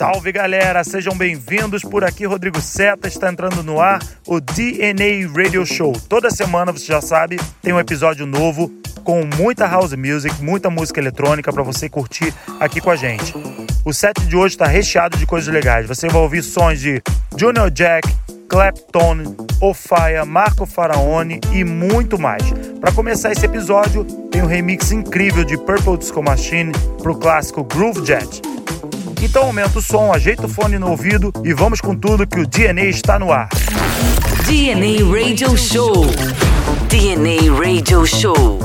Salve galera, sejam bem-vindos. Por aqui, Rodrigo Seta está entrando no ar o DNA Radio Show. Toda semana, você já sabe, tem um episódio novo com muita house music, muita música eletrônica para você curtir aqui com a gente. O set de hoje está recheado de coisas legais. Você vai ouvir sons de Junior Jack, Clapton, Ofaya, Marco Faraone e muito mais. Para começar esse episódio, tem um remix incrível de Purple Disco Machine para o clássico Groove Jet. Então aumenta o som, ajeita o fone no ouvido e vamos com tudo que o DNA está no ar. DNA Radio Show. DNA Radio Show.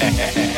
Yeah.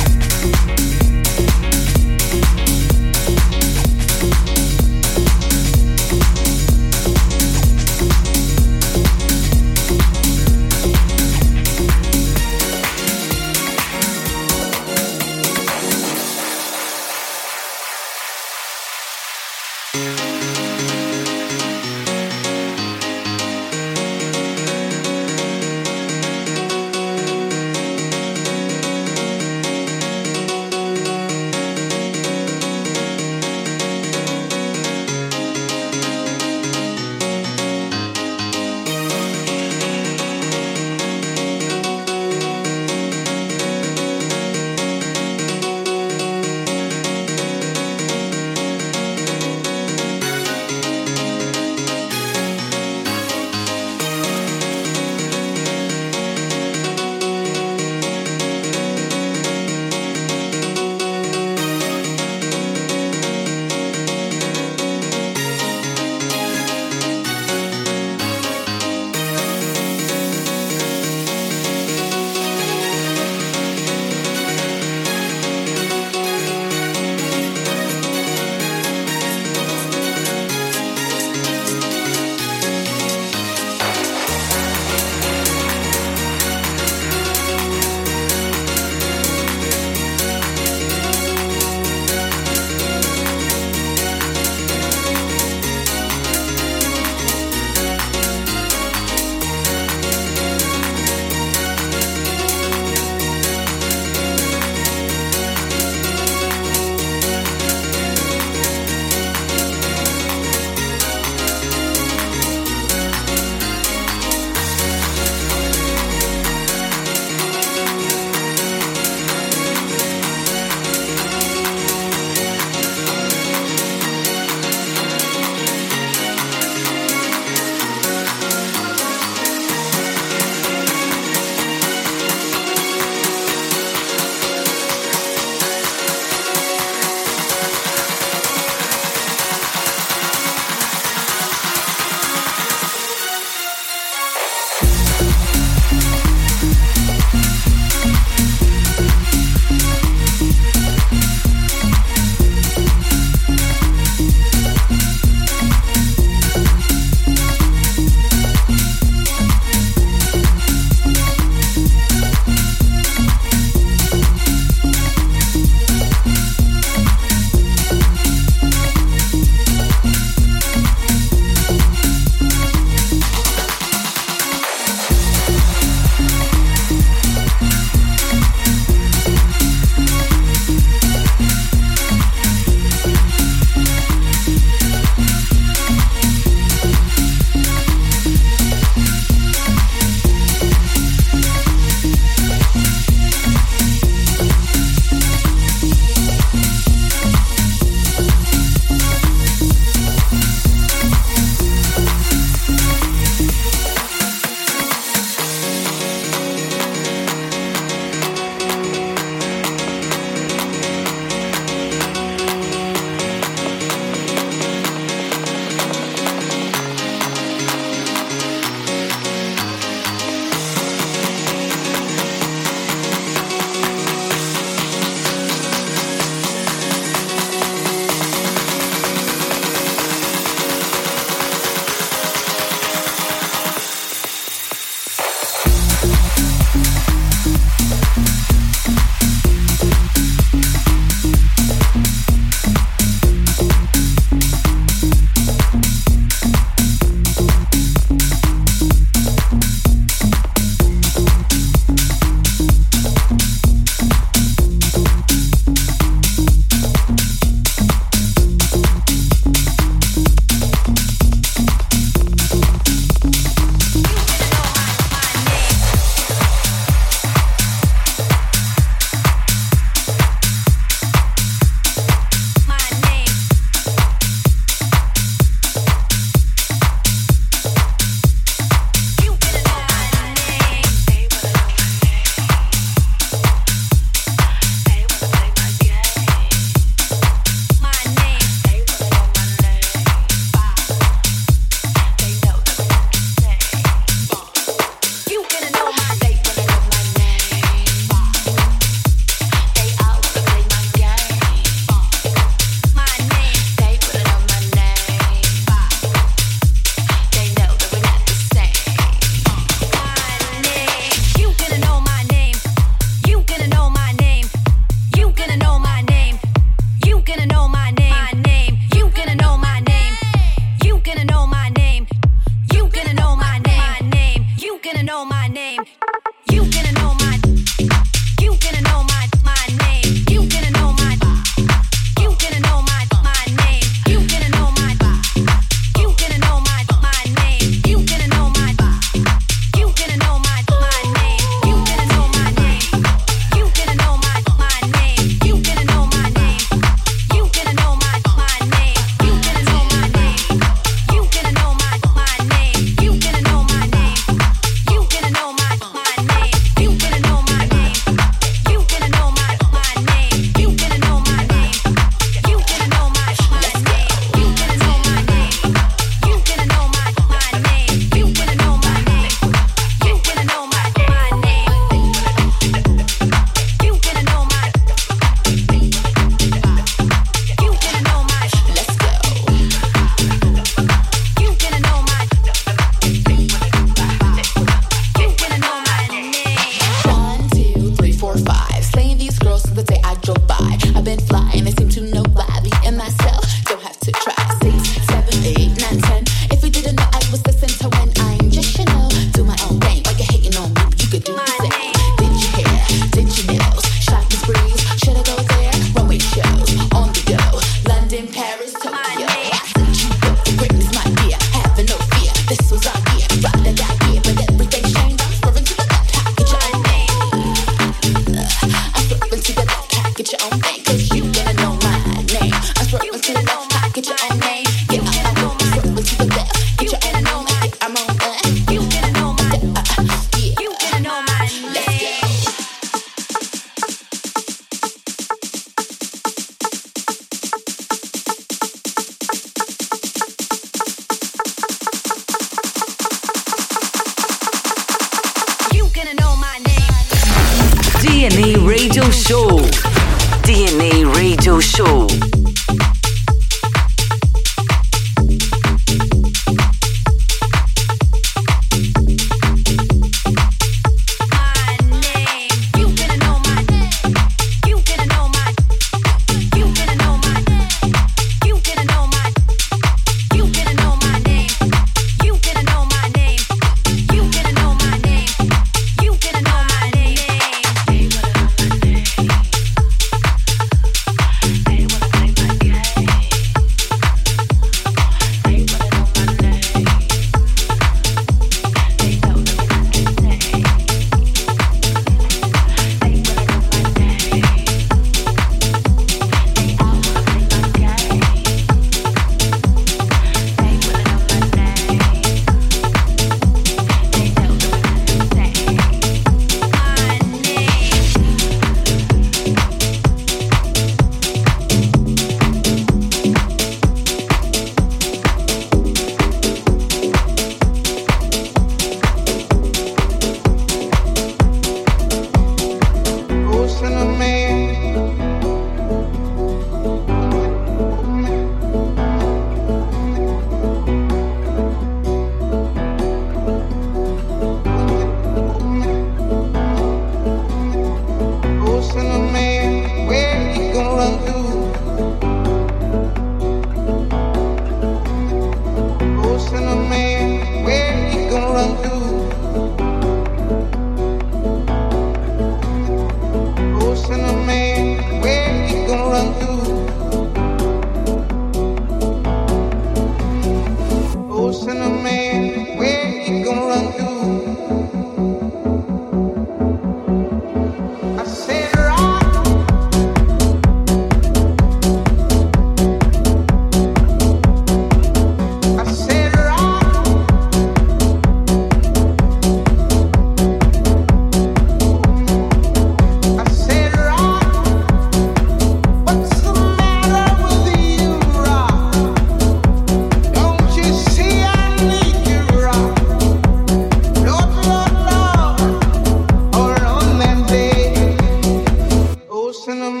وسلم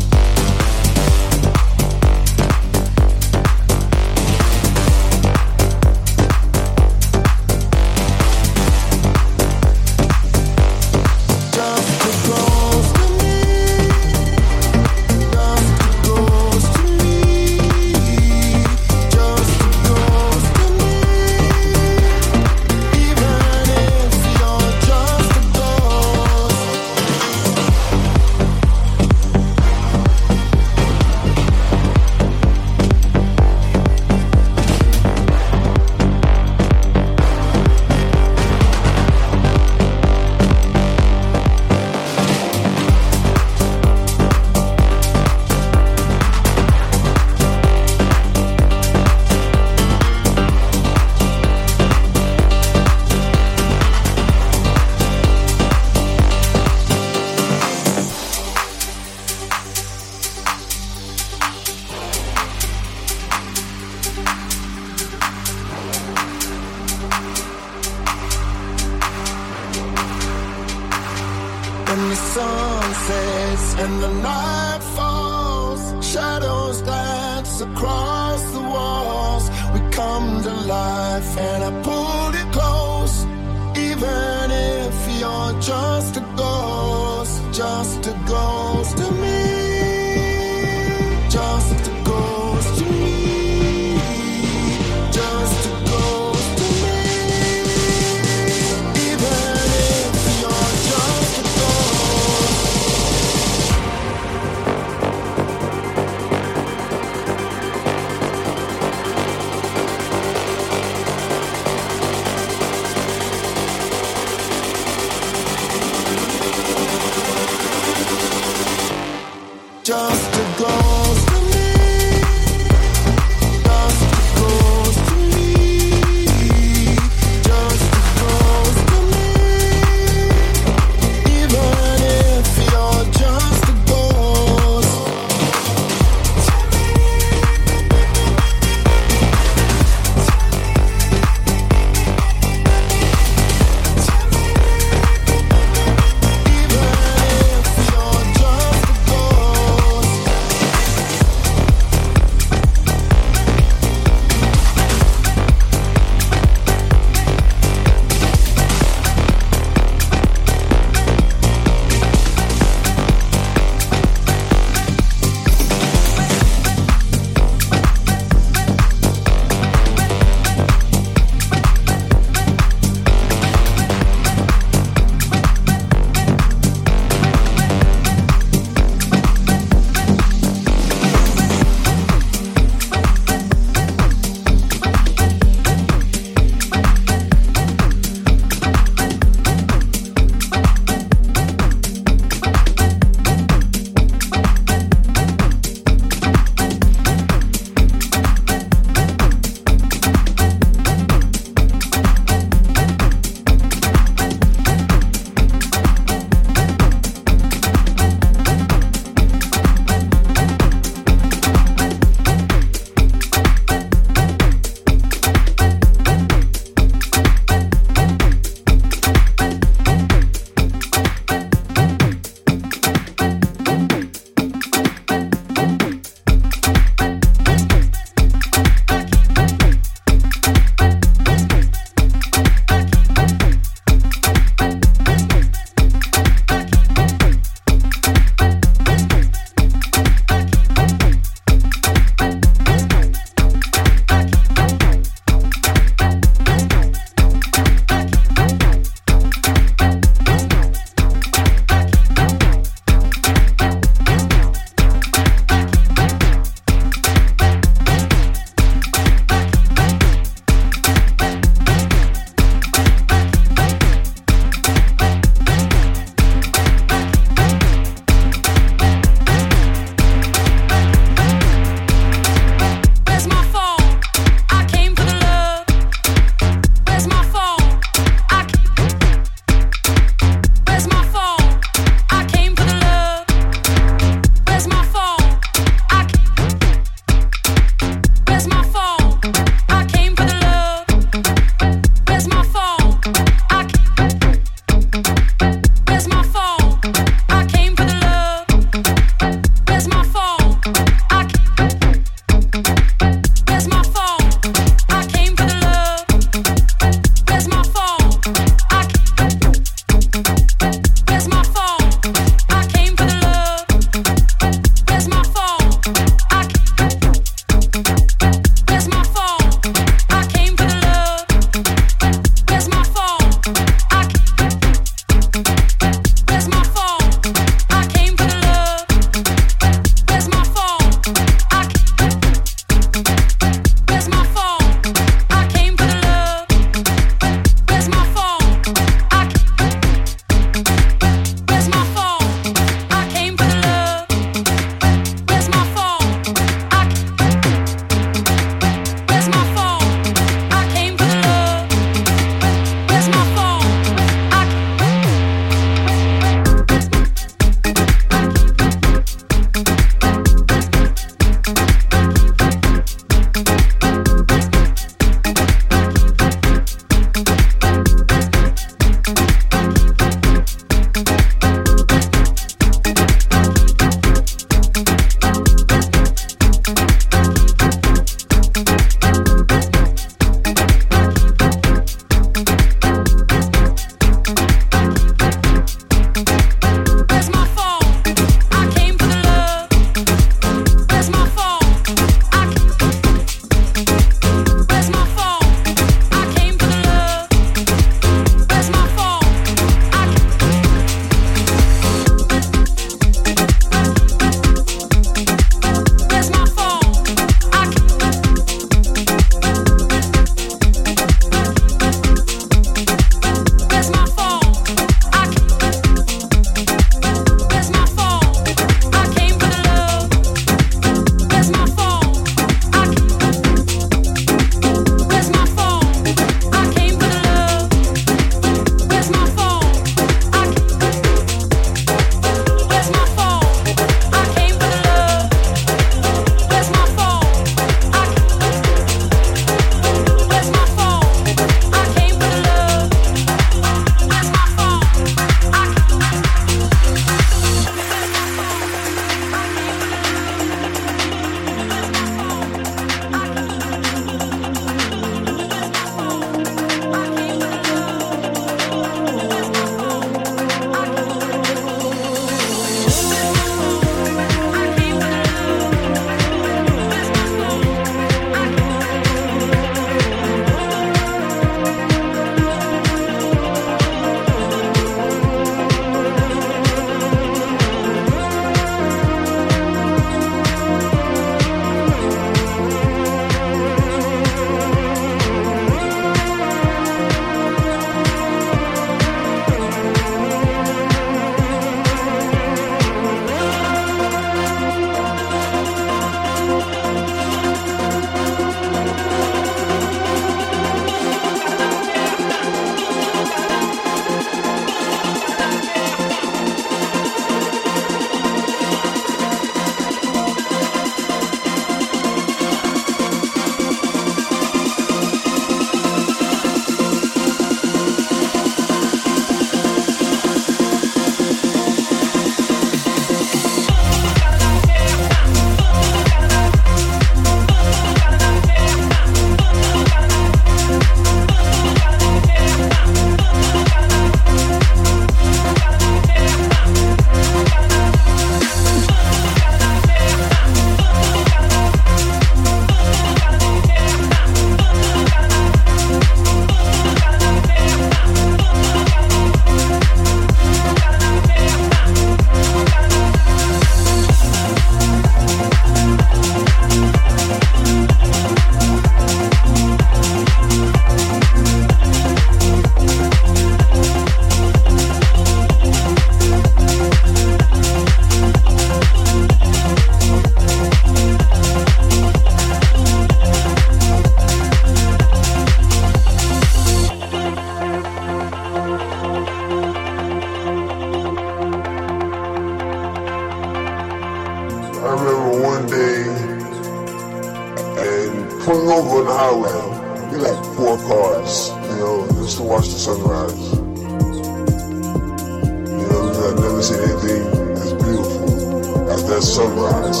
never seen anything as beautiful as that sunrise.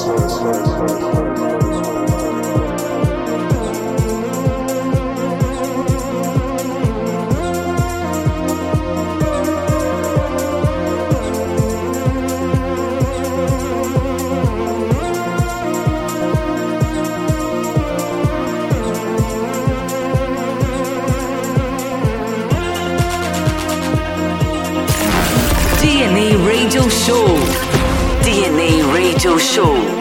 Show. DNA Radio Show.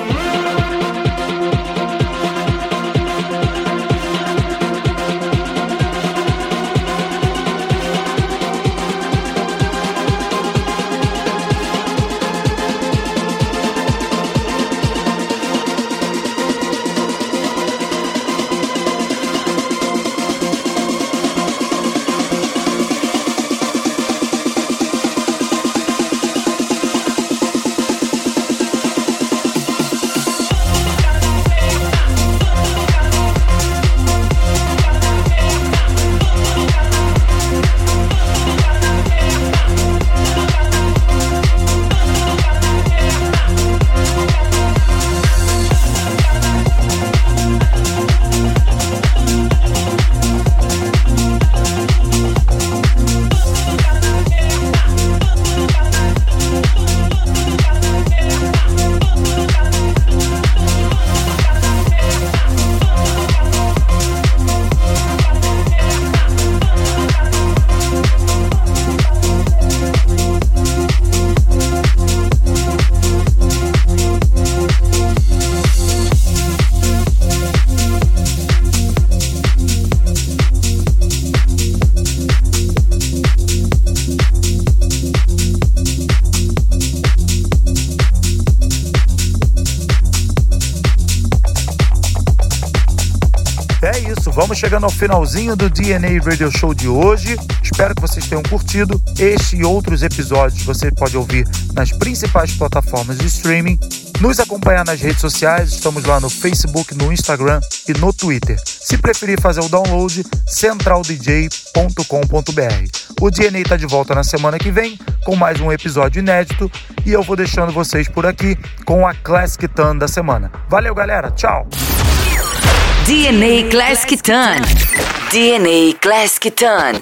Chegando ao finalzinho do DNA Radio Show de hoje. Espero que vocês tenham curtido. Este e outros episódios você pode ouvir nas principais plataformas de streaming. Nos acompanhar nas redes sociais, estamos lá no Facebook, no Instagram e no Twitter. Se preferir fazer o download, centraldj.com.br. O DNA está de volta na semana que vem com mais um episódio inédito e eu vou deixando vocês por aqui com a Classic Tan da semana. Valeu, galera. Tchau. DNA Classic Ton. DNA Classic Ton.